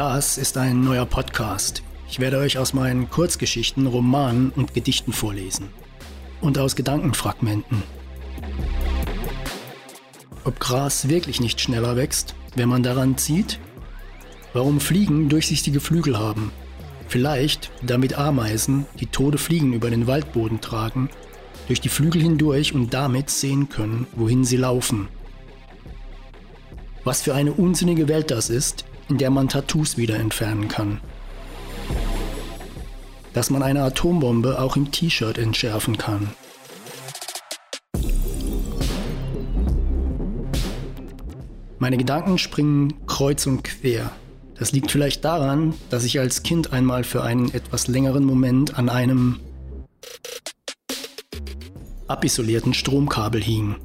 Das ist ein neuer Podcast. Ich werde euch aus meinen Kurzgeschichten, Romanen und Gedichten vorlesen. Und aus Gedankenfragmenten. Ob Gras wirklich nicht schneller wächst, wenn man daran zieht? Warum Fliegen durchsichtige Flügel haben? Vielleicht, damit Ameisen, die tote Fliegen über den Waldboden tragen, durch die Flügel hindurch und damit sehen können, wohin sie laufen. Was für eine unsinnige Welt das ist, in der man Tattoos wieder entfernen kann. Dass man eine Atombombe auch im T-Shirt entschärfen kann. Meine Gedanken springen kreuz und quer. Das liegt vielleicht daran, dass ich als Kind einmal für einen etwas längeren Moment an einem abisolierten Stromkabel hing.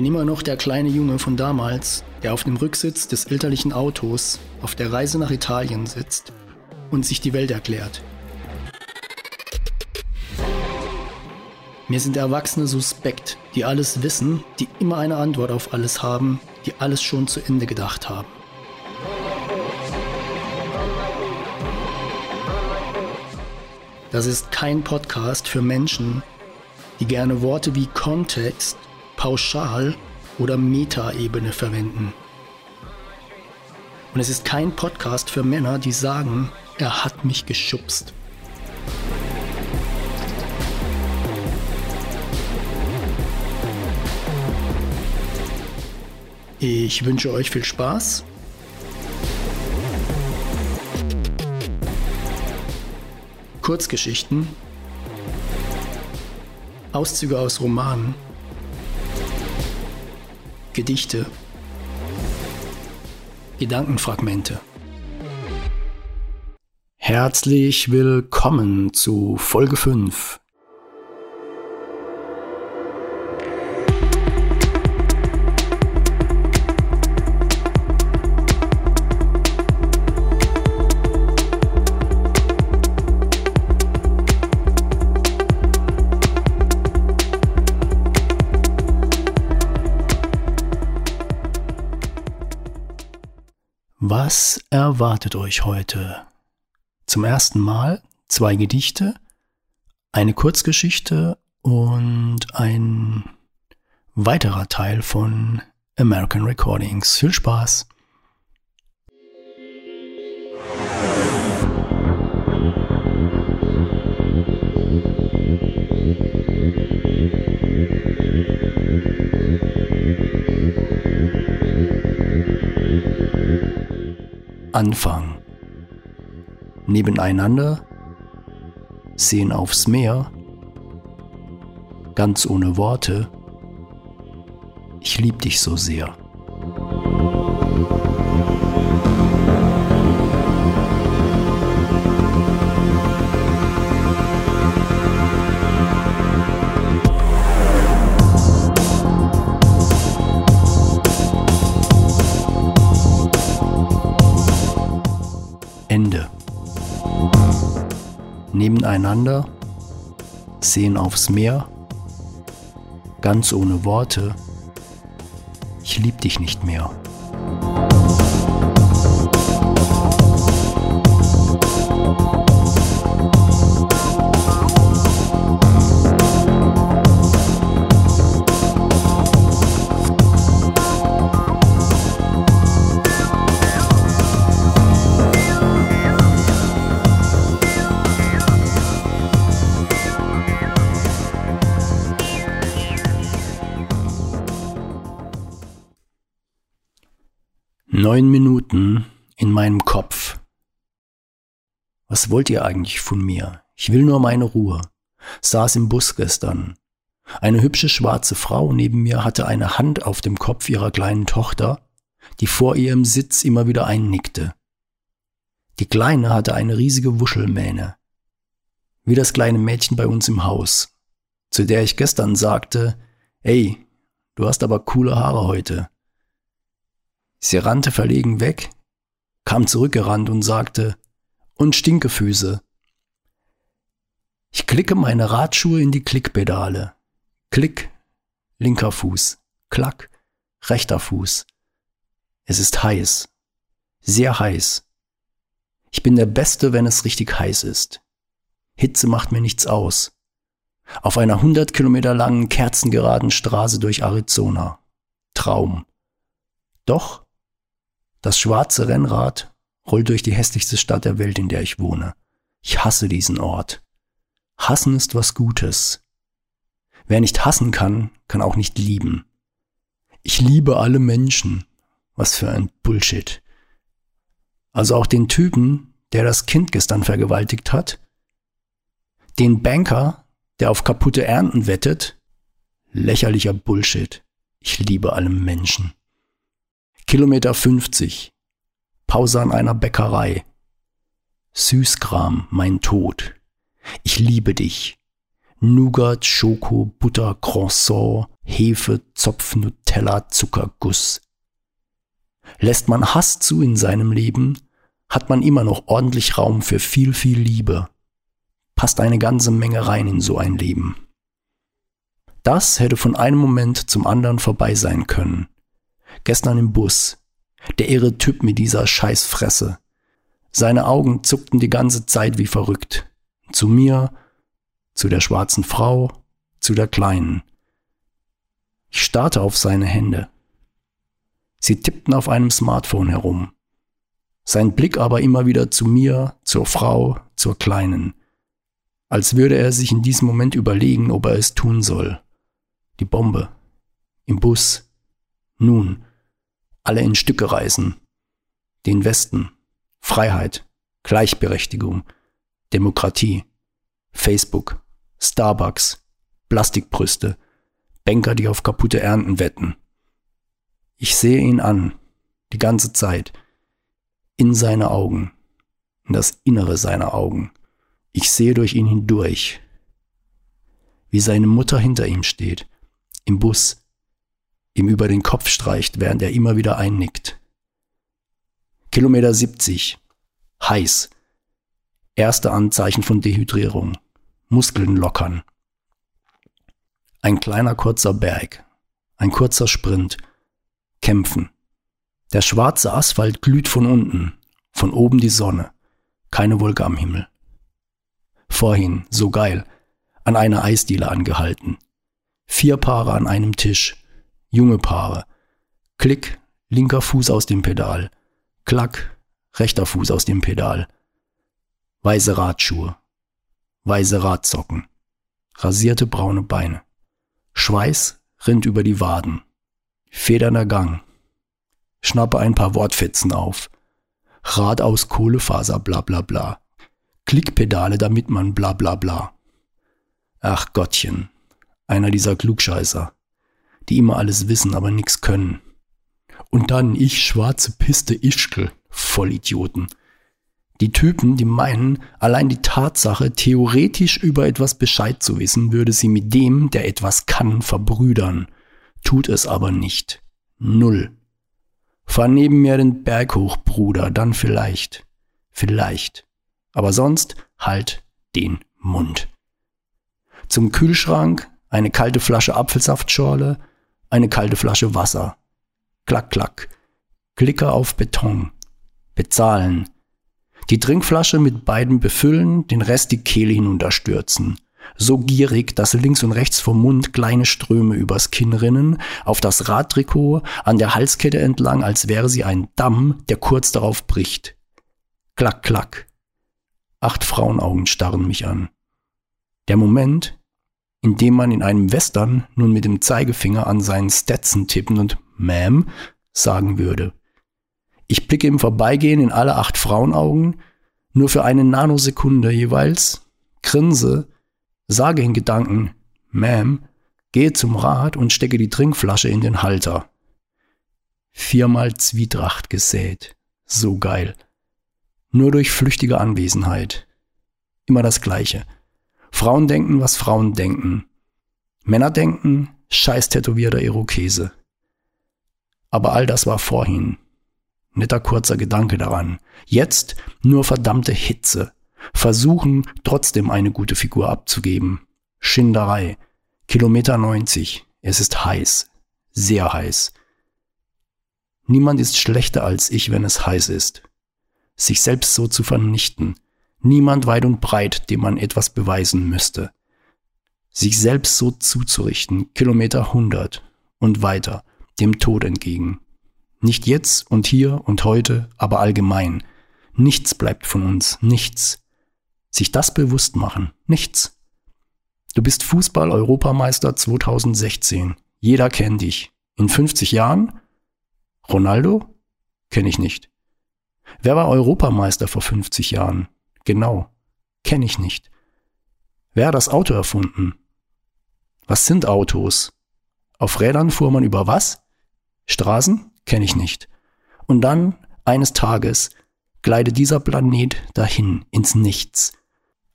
Bin immer noch der kleine Junge von damals, der auf dem Rücksitz des elterlichen Autos auf der Reise nach Italien sitzt und sich die Welt erklärt. Mir sind Erwachsene suspekt, die alles wissen, die immer eine Antwort auf alles haben, die alles schon zu Ende gedacht haben. Das ist kein Podcast für Menschen, die gerne Worte wie Kontext Pauschal- oder Metaebene verwenden. Und es ist kein Podcast für Männer, die sagen, er hat mich geschubst. Ich wünsche euch viel Spaß. Kurzgeschichten, Auszüge aus Romanen Gedichte, Gedankenfragmente. Herzlich willkommen zu Folge 5 Was erwartet euch heute? Zum ersten Mal zwei Gedichte, eine Kurzgeschichte und ein weiterer Teil von American Recordings. Viel Spaß! Anfang. Nebeneinander, sehen aufs Meer, ganz ohne Worte, ich lieb dich so sehr. Nebeneinander, sehen aufs Meer, ganz ohne Worte, ich lieb dich nicht mehr. Neun Minuten in meinem Kopf. Was wollt ihr eigentlich von mir? Ich will nur meine Ruhe. Saß im Bus gestern. Eine hübsche schwarze Frau neben mir hatte eine Hand auf dem Kopf ihrer kleinen Tochter, die vor ihr im Sitz immer wieder einnickte. Die Kleine hatte eine riesige Wuschelmähne. Wie das kleine Mädchen bei uns im Haus, zu der ich gestern sagte, ey, du hast aber coole Haare heute. Sie rannte verlegen weg, kam zurückgerannt und sagte, und Stinkefüße. Ich klicke meine Radschuhe in die Klickpedale. Klick, linker Fuß. Klack, rechter Fuß. Es ist heiß. Sehr heiß. Ich bin der Beste, wenn es richtig heiß ist. Hitze macht mir nichts aus. Auf einer 100 Kilometer langen, kerzengeraden Straße durch Arizona. Traum. Doch, das schwarze Rennrad rollt durch die hässlichste Stadt der Welt, in der ich wohne. Ich hasse diesen Ort. Hassen ist was Gutes. Wer nicht hassen kann, kann auch nicht lieben. Ich liebe alle Menschen. Was für ein Bullshit. Also auch den Typen, der das Kind gestern vergewaltigt hat, den Banker, der auf kaputte Ernten wettet, lächerlicher Bullshit. Ich liebe alle Menschen. Kilometer 50. Pause an einer Bäckerei. Süßkram, mein Tod. Ich liebe dich. Nougat, Schoko, Butter, Croissant, Hefe, Zopf, Nutella, Zuckerguss. Lässt man Hass zu in seinem Leben, hat man immer noch ordentlich Raum für viel, viel Liebe. Passt eine ganze Menge rein in so ein Leben. Das hätte von einem Moment zum anderen vorbei sein können. Gestern im Bus. Der irre Typ mit dieser Scheißfresse. Seine Augen zuckten die ganze Zeit wie verrückt. Zu mir, zu der schwarzen Frau, zu der Kleinen. Ich starrte auf seine Hände. Sie tippten auf einem Smartphone herum. Sein Blick aber immer wieder zu mir, zur Frau, zur Kleinen. Als würde er sich in diesem Moment überlegen, ob er es tun soll. Die Bombe. Im Bus. Nun. Alle in Stücke reißen. Den Westen. Freiheit. Gleichberechtigung. Demokratie. Facebook. Starbucks, Plastikbrüste, Banker, die auf kaputte Ernten wetten. Ich sehe ihn an, die ganze Zeit, in seine Augen, in das Innere seiner Augen. Ich sehe durch ihn hindurch, wie seine Mutter hinter ihm steht, im Bus, ihm über den Kopf streicht, während er immer wieder einnickt. Kilometer 70, heiß, erste Anzeichen von Dehydrierung. Muskeln lockern. Ein kleiner kurzer Berg, ein kurzer Sprint, kämpfen. Der schwarze Asphalt glüht von unten, von oben die Sonne, keine Wolke am Himmel. Vorhin, so geil, an einer Eisdiele angehalten. Vier Paare an einem Tisch, junge Paare. Klick, linker Fuß aus dem Pedal. Klack, rechter Fuß aus dem Pedal. Weiße Radschuhe, weiße Radsocken, rasierte braune Beine. Schweiß rinnt über die Waden. Federnder Gang. Schnappe ein paar Wortfetzen auf. Rad aus Kohlefaser, bla bla bla. Klickpedale, damit man bla bla bla. Ach Gottchen, einer dieser Klugscheißer, die immer alles wissen, aber nix können. Und dann ich schwarze Piste Ischkel, Vollidioten. Die Typen, die meinen, allein die Tatsache, theoretisch über etwas Bescheid zu wissen, würde sie mit dem, der etwas kann, verbrüdern. Tut es aber nicht. Null. Fahr neben mir den Berg hoch, Bruder, dann vielleicht. Vielleicht. Aber sonst halt den Mund. Zum Kühlschrank eine kalte Flasche Apfelsaftschorle, eine kalte Flasche Wasser. Klack, klack. Klicker auf Beton. Bezahlen die Trinkflasche mit beiden befüllen, den Rest die Kehle hinunterstürzen. So gierig, dass links und rechts vom Mund kleine Ströme übers Kinn rinnen, auf das Radtrikot, an der Halskette entlang, als wäre sie ein Damm, der kurz darauf bricht. Klack, klack. Acht Frauenaugen starren mich an. Der Moment, in dem man in einem Western nun mit dem Zeigefinger an seinen Stetson tippen und Ma'am sagen würde. Ich blicke im Vorbeigehen in alle acht Frauenaugen, nur für eine Nanosekunde jeweils, grinse, sage in Gedanken, Ma'am, gehe zum Rad und stecke die Trinkflasche in den Halter. Viermal Zwietracht gesät. So geil. Nur durch flüchtige Anwesenheit. Immer das Gleiche. Frauen denken, was Frauen denken. Männer denken, scheiß tätowierter Irokese. Aber all das war vorhin. Netter kurzer Gedanke daran. Jetzt nur verdammte Hitze. Versuchen, trotzdem eine gute Figur abzugeben. Schinderei. Kilometer 90. Es ist heiß. Sehr heiß. Niemand ist schlechter als ich, wenn es heiß ist. Sich selbst so zu vernichten. Niemand weit und breit, dem man etwas beweisen müsste. Sich selbst so zuzurichten, Kilometer 100 und weiter, dem Tod entgegen. Nicht jetzt und hier und heute, aber allgemein. Nichts bleibt von uns, nichts. Sich das bewusst machen, nichts. Du bist Fußball-Europameister 2016. Jeder kennt dich. In 50 Jahren? Ronaldo? Kenne ich nicht. Wer war Europameister vor 50 Jahren? Genau. Kenne ich nicht. Wer hat das Auto erfunden? Was sind Autos? Auf Rädern fuhr man über was? Straßen? Kenne ich nicht. Und dann, eines Tages, gleitet dieser Planet dahin ins Nichts,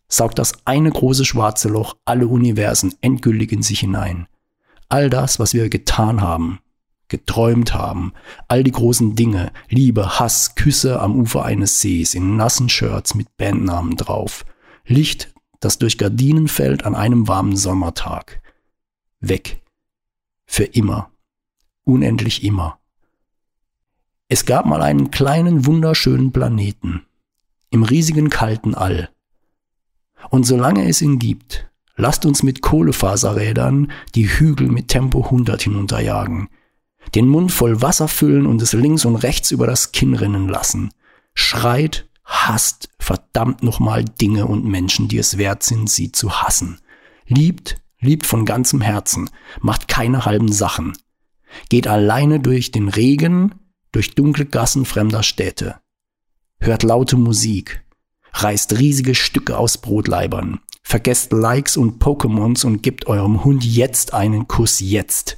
saugt das eine große schwarze Loch alle Universen endgültig in sich hinein. All das, was wir getan haben, geträumt haben, all die großen Dinge, Liebe, Hass, Küsse am Ufer eines Sees, in nassen Shirts mit Bandnamen drauf, Licht, das durch Gardinen fällt an einem warmen Sommertag. Weg. Für immer. Unendlich immer. Es gab mal einen kleinen, wunderschönen Planeten im riesigen kalten All. Und solange es ihn gibt, lasst uns mit Kohlefaserrädern die Hügel mit Tempo 100 hinunterjagen, den Mund voll Wasser füllen und es links und rechts über das Kinn rinnen lassen. Schreit, hasst verdammt nochmal Dinge und Menschen, die es wert sind, sie zu hassen. Liebt, liebt von ganzem Herzen, macht keine halben Sachen. Geht alleine durch den Regen, durch dunkle Gassen fremder Städte, hört laute Musik, reißt riesige Stücke aus Brotleibern, vergesst Likes und Pokémons und gebt eurem Hund jetzt einen Kuss jetzt.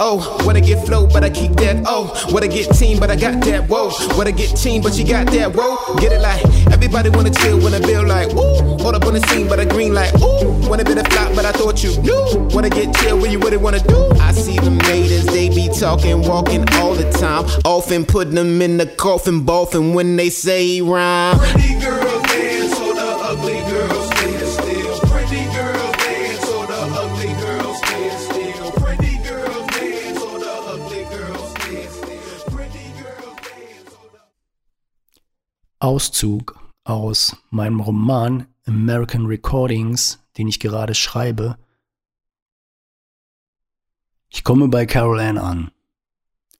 Oh, wanna get flow, but I keep that, oh. Wanna get team, but I got that, whoa. Wanna get team, but you got that, whoa. Get it like, everybody wanna chill, when I build like, ooh. Hold up on the scene, but I green like, ooh. Wanna be the flop, but I thought you knew. Wanna get chill, where you really wanna do? I see the maidens, they be talking, walking all the time. Often putting them in the coffin, boffin when they say rhyme. Pretty Auszug aus meinem Roman American Recordings, den ich gerade schreibe. Ich komme bei Carol Ann an.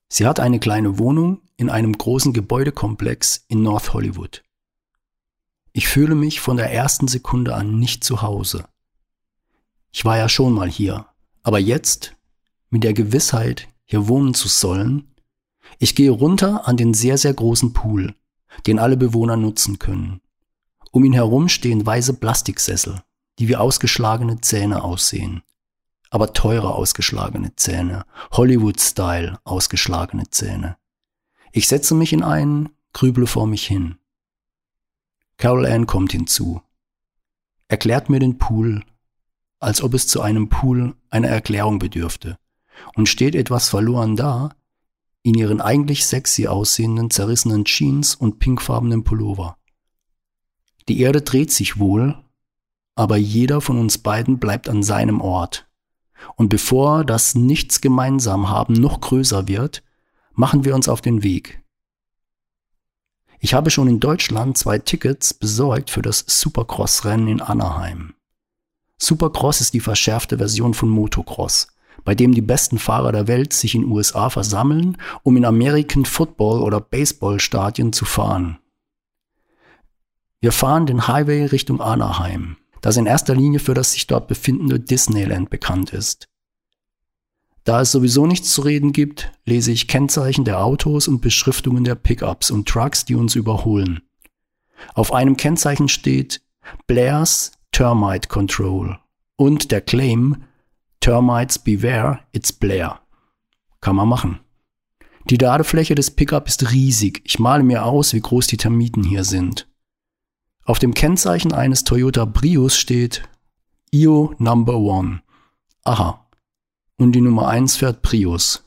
Sie hat eine kleine Wohnung in einem großen Gebäudekomplex in North Hollywood. Ich fühle mich von der ersten Sekunde an nicht zu Hause. Ich war ja schon mal hier, aber jetzt, mit der Gewissheit, hier wohnen zu sollen, ich gehe runter an den sehr, sehr großen Pool, den alle Bewohner nutzen können. Um ihn herum stehen weiße Plastiksessel, die wie ausgeschlagene Zähne aussehen. Aber teure ausgeschlagene Zähne, Hollywood-Style ausgeschlagene Zähne. Ich setze mich in einen, grüble vor mich hin. Carol Ann kommt hinzu, erklärt mir den Pool, als ob es zu einem Pool einer Erklärung bedürfte, und steht etwas verloren da, in ihren eigentlich sexy aussehenden zerrissenen Jeans und pinkfarbenen Pullover. Die Erde dreht sich wohl, aber jeder von uns beiden bleibt an seinem Ort. Und bevor das Nichts gemeinsam haben noch größer wird, machen wir uns auf den Weg. Ich habe schon in Deutschland zwei Tickets besorgt für das Supercross-Rennen in Anaheim. Supercross ist die verschärfte Version von Motocross bei dem die besten Fahrer der Welt sich in USA versammeln, um in American Football oder Baseball Stadien zu fahren. Wir fahren den Highway Richtung Anaheim. das in erster Linie für das sich dort befindende Disneyland bekannt ist. Da es sowieso nichts zu reden gibt, lese ich Kennzeichen der Autos und Beschriftungen der Pickups und Trucks, die uns überholen. Auf einem Kennzeichen steht Blair's Termite Control und der Claim Termites Beware, it's Blair. Kann man machen. Die Ladefläche des Pickup ist riesig. Ich male mir aus, wie groß die Termiten hier sind. Auf dem Kennzeichen eines Toyota Prius steht IO Number One. Aha. Und die Nummer 1 fährt Prius.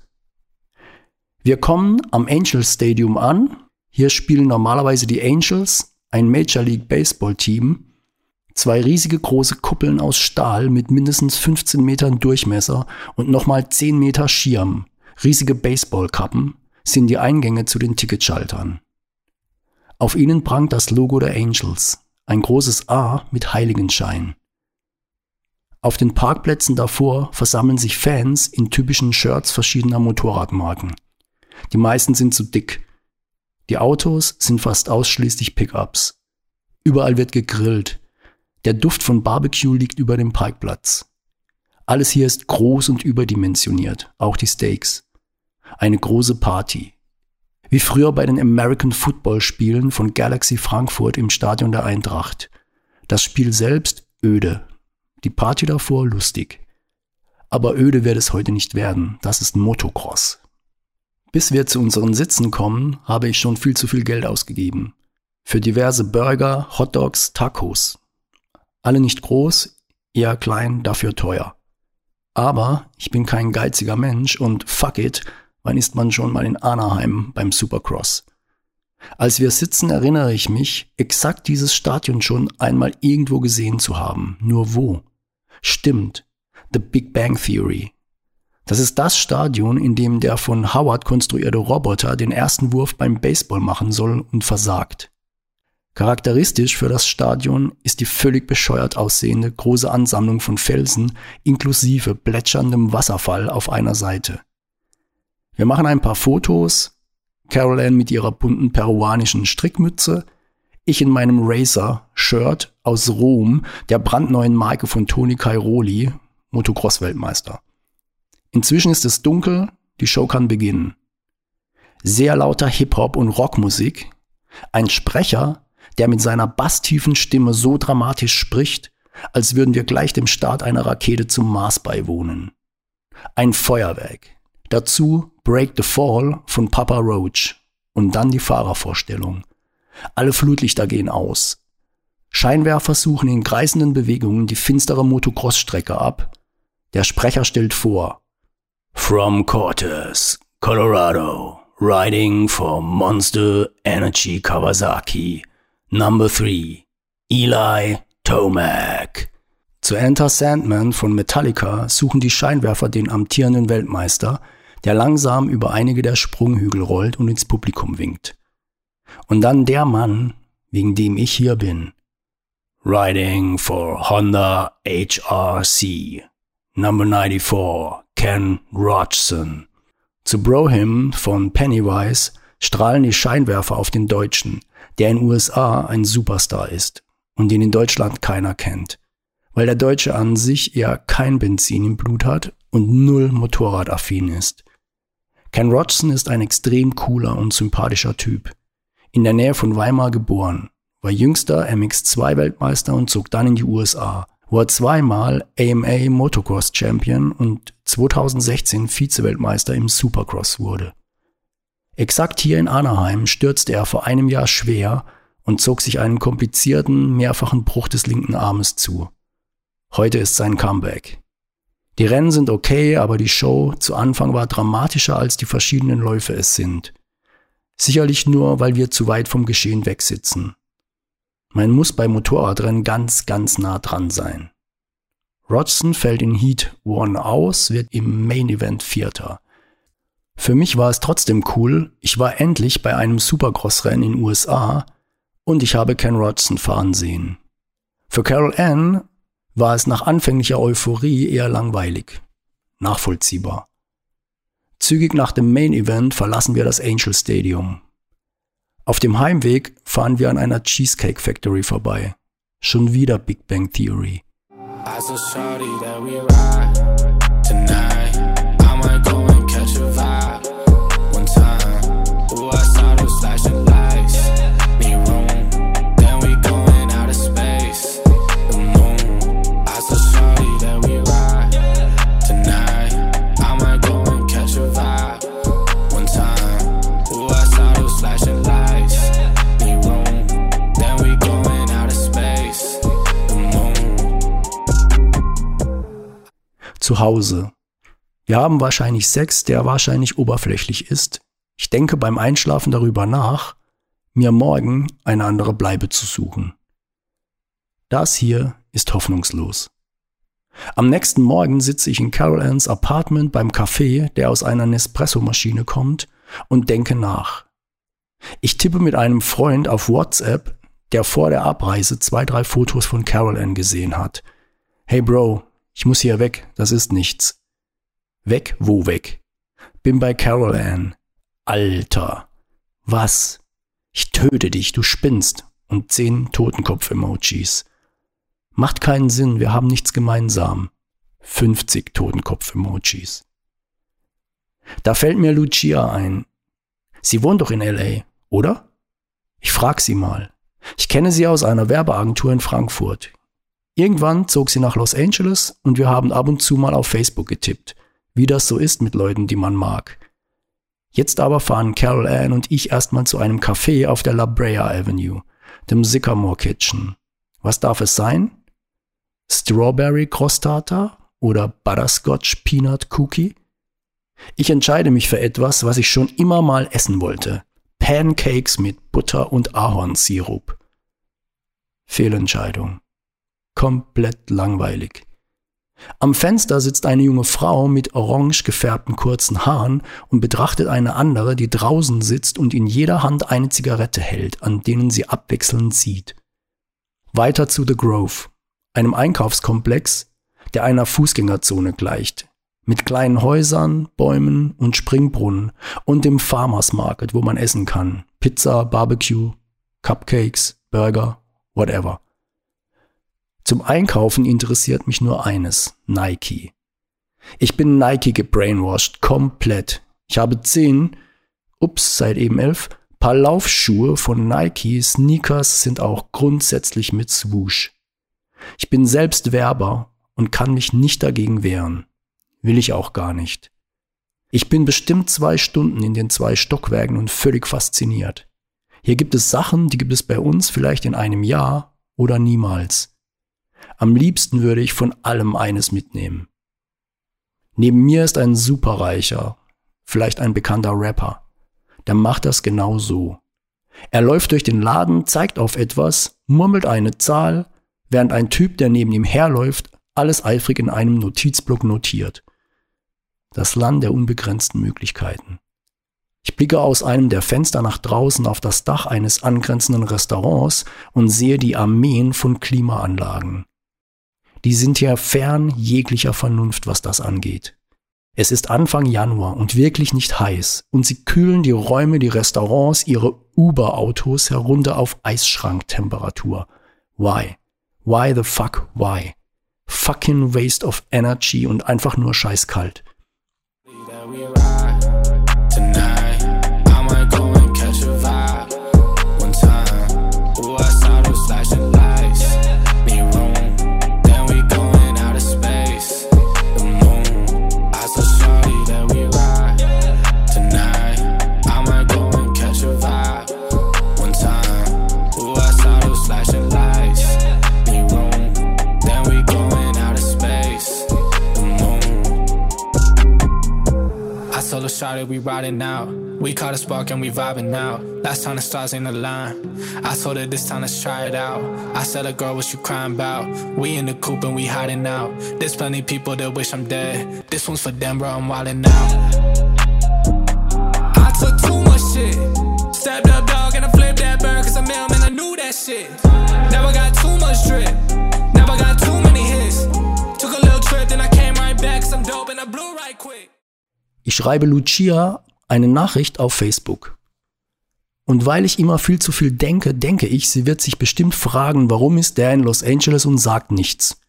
Wir kommen am Angel Stadium an. Hier spielen normalerweise die Angels, ein Major League Baseball Team. Zwei riesige große Kuppeln aus Stahl mit mindestens 15 Metern Durchmesser und nochmal 10 Meter Schirm riesige Baseballkappen sind die Eingänge zu den Ticketschaltern. Auf ihnen prangt das Logo der Angels, ein großes A mit Heiligenschein. Auf den Parkplätzen davor versammeln sich Fans in typischen Shirts verschiedener Motorradmarken. Die meisten sind zu dick. Die Autos sind fast ausschließlich Pickups. Überall wird gegrillt. Der Duft von Barbecue liegt über dem Parkplatz. Alles hier ist groß und überdimensioniert, auch die Steaks. Eine große Party. Wie früher bei den American Football Spielen von Galaxy Frankfurt im Stadion der Eintracht. Das Spiel selbst öde. Die Party davor lustig. Aber öde wird es heute nicht werden. Das ist Motocross. Bis wir zu unseren Sitzen kommen, habe ich schon viel zu viel Geld ausgegeben. Für diverse Burger, Hotdogs, Tacos. Alle nicht groß, eher klein, dafür teuer. Aber ich bin kein geiziger Mensch und fuck it, wann ist man schon mal in Anaheim beim Supercross? Als wir sitzen, erinnere ich mich, exakt dieses Stadion schon einmal irgendwo gesehen zu haben. Nur wo? Stimmt. The Big Bang Theory. Das ist das Stadion, in dem der von Howard konstruierte Roboter den ersten Wurf beim Baseball machen soll und versagt. Charakteristisch für das Stadion ist die völlig bescheuert aussehende große Ansammlung von Felsen inklusive plätscherndem Wasserfall auf einer Seite. Wir machen ein paar Fotos, Carol mit ihrer bunten peruanischen Strickmütze, ich in meinem Racer-Shirt aus Rom, der brandneuen Marke von Toni Cairoli, Motocross-Weltmeister. Inzwischen ist es dunkel, die Show kann beginnen. Sehr lauter Hip-Hop und Rockmusik, ein Sprecher, der mit seiner basstiefen Stimme so dramatisch spricht, als würden wir gleich dem Start einer Rakete zum Mars beiwohnen. Ein Feuerwerk. Dazu Break the Fall von Papa Roach und dann die Fahrervorstellung. Alle Flutlichter gehen aus. Scheinwerfer suchen in kreisenden Bewegungen die finstere Motocross-Strecke ab. Der Sprecher stellt vor. From Cortez, Colorado, riding for Monster Energy Kawasaki, Number 3, Eli Tomac. Zu Enter Sandman von Metallica suchen die Scheinwerfer den amtierenden Weltmeister, der langsam über einige der Sprunghügel rollt und ins Publikum winkt. Und dann der Mann, wegen dem ich hier bin. Riding for Honda HRC. Number 94, Ken Rodgson. Zu Brohim von Pennywise strahlen die Scheinwerfer auf den Deutschen, der in USA ein Superstar ist und den in Deutschland keiner kennt, weil der Deutsche an sich eher kein Benzin im Blut hat und null Motorradaffin ist. Ken Rodgson ist ein extrem cooler und sympathischer Typ. In der Nähe von Weimar geboren, war jüngster MX2-Weltmeister und zog dann in die USA, wo er zweimal AMA Motocross Champion und 2016 Vize-Weltmeister im Supercross wurde. Exakt hier in Anaheim stürzte er vor einem Jahr schwer und zog sich einen komplizierten, mehrfachen Bruch des linken Armes zu. Heute ist sein Comeback. Die Rennen sind okay, aber die Show zu Anfang war dramatischer als die verschiedenen Läufe es sind. Sicherlich nur, weil wir zu weit vom Geschehen wegsitzen. Man muss bei Motorradrennen ganz, ganz nah dran sein. Rodson fällt in Heat 1 aus, wird im Main Event Vierter. Für mich war es trotzdem cool, ich war endlich bei einem Supercross-Rennen in den USA und ich habe Ken Rodson fahren sehen. Für Carol Ann war es nach anfänglicher Euphorie eher langweilig. Nachvollziehbar. Zügig nach dem Main Event verlassen wir das Angel Stadium. Auf dem Heimweg fahren wir an einer Cheesecake Factory vorbei. Schon wieder Big Bang Theory. Zu Hause. Wir haben wahrscheinlich Sex, der wahrscheinlich oberflächlich ist. Ich denke beim Einschlafen darüber nach, mir morgen eine andere Bleibe zu suchen. Das hier ist hoffnungslos. Am nächsten Morgen sitze ich in Carol Anns Apartment beim Kaffee, der aus einer Nespresso-Maschine kommt, und denke nach. Ich tippe mit einem Freund auf WhatsApp, der vor der Abreise zwei, drei Fotos von Carol Ann gesehen hat. Hey Bro, ich muss hier weg, das ist nichts. Weg, wo weg? Bin bei Carol Ann. Alter. Was? Ich töte dich, du spinnst. Und zehn Totenkopf-Emojis. Macht keinen Sinn, wir haben nichts gemeinsam. 50 Totenkopf-Emojis. Da fällt mir Lucia ein. Sie wohnt doch in LA, oder? Ich frag sie mal. Ich kenne sie aus einer Werbeagentur in Frankfurt. Irgendwann zog sie nach Los Angeles und wir haben ab und zu mal auf Facebook getippt, wie das so ist mit Leuten, die man mag. Jetzt aber fahren Carol Ann und ich erstmal zu einem Café auf der La Brea Avenue, dem Sycamore Kitchen. Was darf es sein? Strawberry Crostata oder Butterscotch Peanut Cookie? Ich entscheide mich für etwas, was ich schon immer mal essen wollte. Pancakes mit Butter und Ahornsirup. Fehlentscheidung komplett langweilig. Am Fenster sitzt eine junge Frau mit orange gefärbten kurzen Haaren und betrachtet eine andere, die draußen sitzt und in jeder Hand eine Zigarette hält, an denen sie abwechselnd sieht. Weiter zu The Grove, einem Einkaufskomplex, der einer Fußgängerzone gleicht, mit kleinen Häusern, Bäumen und Springbrunnen und dem Farmers Market, wo man essen kann. Pizza, Barbecue, Cupcakes, Burger, whatever. Zum Einkaufen interessiert mich nur eines, Nike. Ich bin Nike gebrainwashed, komplett. Ich habe zehn, ups, seit eben elf, Paar Laufschuhe von Nike, Sneakers sind auch grundsätzlich mit Swoosh. Ich bin selbst Werber und kann mich nicht dagegen wehren. Will ich auch gar nicht. Ich bin bestimmt zwei Stunden in den zwei Stockwerken und völlig fasziniert. Hier gibt es Sachen, die gibt es bei uns vielleicht in einem Jahr oder niemals. Am liebsten würde ich von allem eines mitnehmen. Neben mir ist ein Superreicher, vielleicht ein bekannter Rapper. Der macht das genau so. Er läuft durch den Laden, zeigt auf etwas, murmelt eine Zahl, während ein Typ, der neben ihm herläuft, alles eifrig in einem Notizblock notiert. Das Land der unbegrenzten Möglichkeiten. Ich blicke aus einem der Fenster nach draußen auf das Dach eines angrenzenden Restaurants und sehe die Armeen von Klimaanlagen die sind ja fern jeglicher Vernunft, was das angeht. Es ist Anfang Januar und wirklich nicht heiß und sie kühlen die Räume, die Restaurants, ihre Uber-Autos herunter auf Eisschranktemperatur. Why? Why the fuck why? Fucking waste of energy und einfach nur scheißkalt. Started, we riding out. We caught a spark and we vibing now. Last time the stars in the line. I told her this time let's try it out. I said, a girl, what you crying about? We in the coop and we hiding out. There's plenty people that wish I'm dead. This one's for them, bro, I'm wildin' out. I took too much shit. Stepped up, dog, and I flipped that bird. Cause I'm man, I knew that shit. Never got too much drip. Never got too Ich schreibe Lucia eine Nachricht auf Facebook. Und weil ich immer viel zu viel denke, denke ich, sie wird sich bestimmt fragen, warum ist der in Los Angeles und sagt nichts.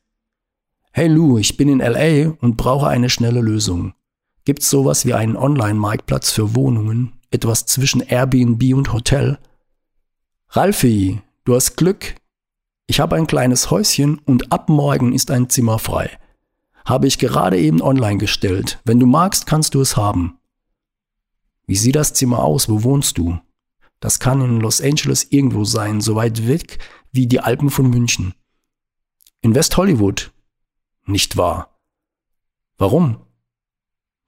Hey Lou, ich bin in LA und brauche eine schnelle Lösung. Gibt's sowas wie einen Online-Marktplatz für Wohnungen, etwas zwischen Airbnb und Hotel? Ralfi, du hast Glück. Ich habe ein kleines Häuschen und ab morgen ist ein Zimmer frei. Habe ich gerade eben online gestellt. Wenn du magst, kannst du es haben. Wie sieht das Zimmer aus? Wo wohnst du? Das kann in Los Angeles irgendwo sein, so weit weg wie die Alpen von München. In West Hollywood. Nicht wahr. Warum?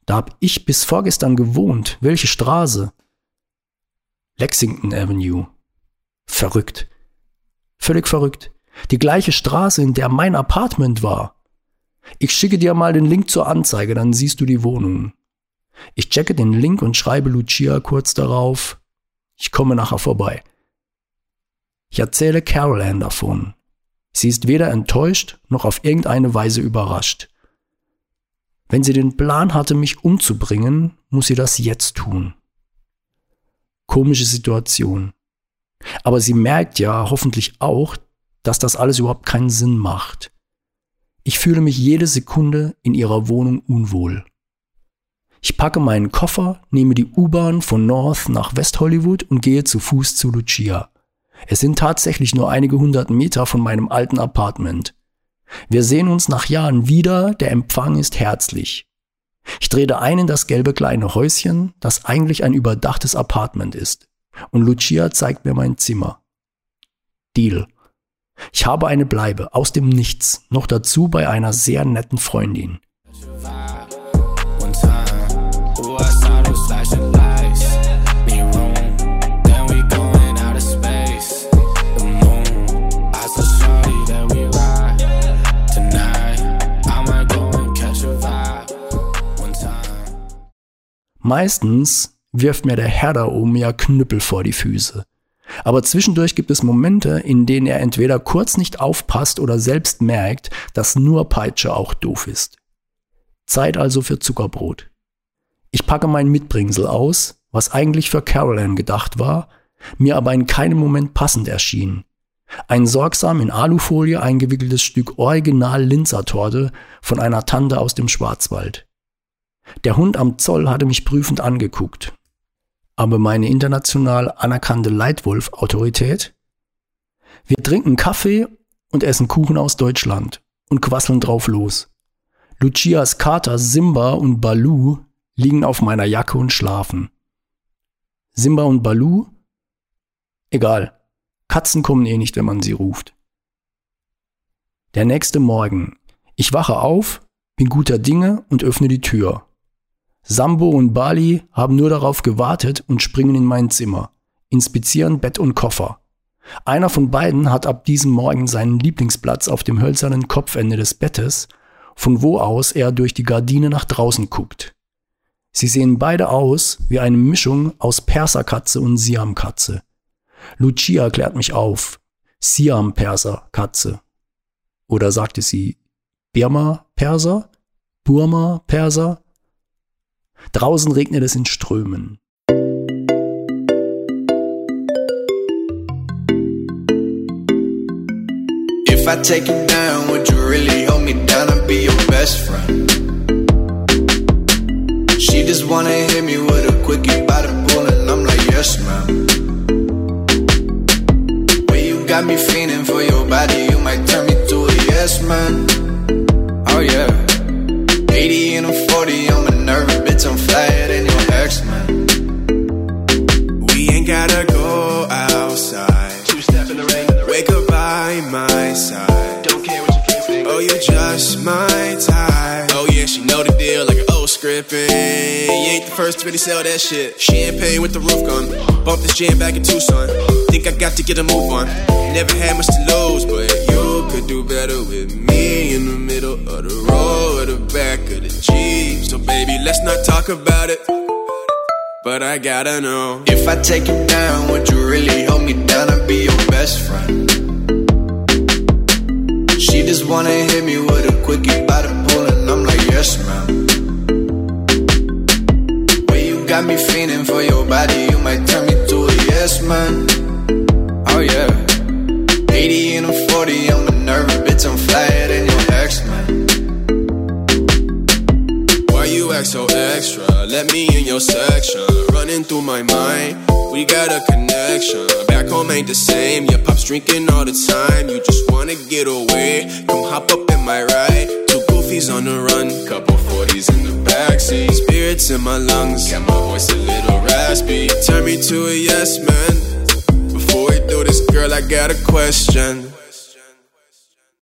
Da hab ich bis vorgestern gewohnt. Welche Straße? Lexington Avenue. Verrückt. Völlig verrückt. Die gleiche Straße, in der mein Apartment war. Ich schicke dir mal den Link zur Anzeige, dann siehst du die Wohnung. Ich checke den Link und schreibe Lucia kurz darauf, ich komme nachher vorbei. Ich erzähle Carol Ann davon. Sie ist weder enttäuscht noch auf irgendeine Weise überrascht. Wenn sie den Plan hatte, mich umzubringen, muss sie das jetzt tun. Komische Situation. Aber sie merkt ja hoffentlich auch, dass das alles überhaupt keinen Sinn macht. Ich fühle mich jede Sekunde in ihrer Wohnung unwohl. Ich packe meinen Koffer, nehme die U-Bahn von North nach West Hollywood und gehe zu Fuß zu Lucia. Es sind tatsächlich nur einige hundert Meter von meinem alten Apartment. Wir sehen uns nach Jahren wieder, der Empfang ist herzlich. Ich trete ein in das gelbe kleine Häuschen, das eigentlich ein überdachtes Apartment ist. Und Lucia zeigt mir mein Zimmer. Deal. Ich habe eine Bleibe, aus dem Nichts, noch dazu bei einer sehr netten Freundin. Meistens wirft mir der Herr da oben ja Knüppel vor die Füße. Aber zwischendurch gibt es Momente, in denen er entweder kurz nicht aufpasst oder selbst merkt, dass nur Peitsche auch doof ist. Zeit also für Zuckerbrot. Ich packe mein Mitbringsel aus, was eigentlich für Caroline gedacht war, mir aber in keinem Moment passend erschien. Ein sorgsam in Alufolie eingewickeltes Stück Original Linzertorte von einer Tante aus dem Schwarzwald. Der Hund am Zoll hatte mich prüfend angeguckt. Aber meine international anerkannte Leitwolf-Autorität? Wir trinken Kaffee und essen Kuchen aus Deutschland und quasseln drauf los. Lucias Kater Simba und Balu liegen auf meiner Jacke und schlafen. Simba und Balu? Egal. Katzen kommen eh nicht, wenn man sie ruft. Der nächste Morgen. Ich wache auf, bin guter Dinge und öffne die Tür. Sambo und Bali haben nur darauf gewartet und springen in mein Zimmer, inspizieren Bett und Koffer. Einer von beiden hat ab diesem Morgen seinen Lieblingsplatz auf dem hölzernen Kopfende des Bettes, von wo aus er durch die Gardine nach draußen guckt. Sie sehen beide aus wie eine Mischung aus Perserkatze und Siamkatze. Lucia klärt mich auf. Siam-Perser-Katze. Oder sagte sie Birma-Perser? Burma-Perser? Draußen regnet es in Strömen. If I take you down, would you really hold me down and be your best friend? She just wanna hit me with a quickie by the pool and I'm like, yes ma'am. Way you got me feeling for your body, you might turn me to a yes man. Oh yeah. 80 and a 40, Gotta go outside. Two step in the rain, wake up by my side. Don't care what you think. Oh, you're just my type. Oh yeah, she know the deal like an old script. You ain't the first to really sell that shit. Champagne with the roof gun. Bump this jam back in Tucson. Think I got to get a move on. Never had much to lose, but you could do better with me in the middle of the road or the back of the Jeep. So baby, let's not talk about it. But I gotta know If I take you down, would you really hold me down and be your best friend? She just wanna hit me with a quickie by the pool and I'm like, yes ma'am Way you got me feeling for your body, you might turn me to a yes yes man. Oh yeah. 80 and I'm 40, I'm a nervous bitch, I'm flyer than your ex man. Why you act so extra? Let me in your section. Running through my mind, we got a connection. Back home ain't the same. Your pop's drinking all the time. You just wanna get away. Come hop up in my ride. Two goofies on the run, couple 40s in the backseat. Spirits in my lungs, got my voice a little raspy. Turn me to a yes man. Before we do this, girl, I got a question.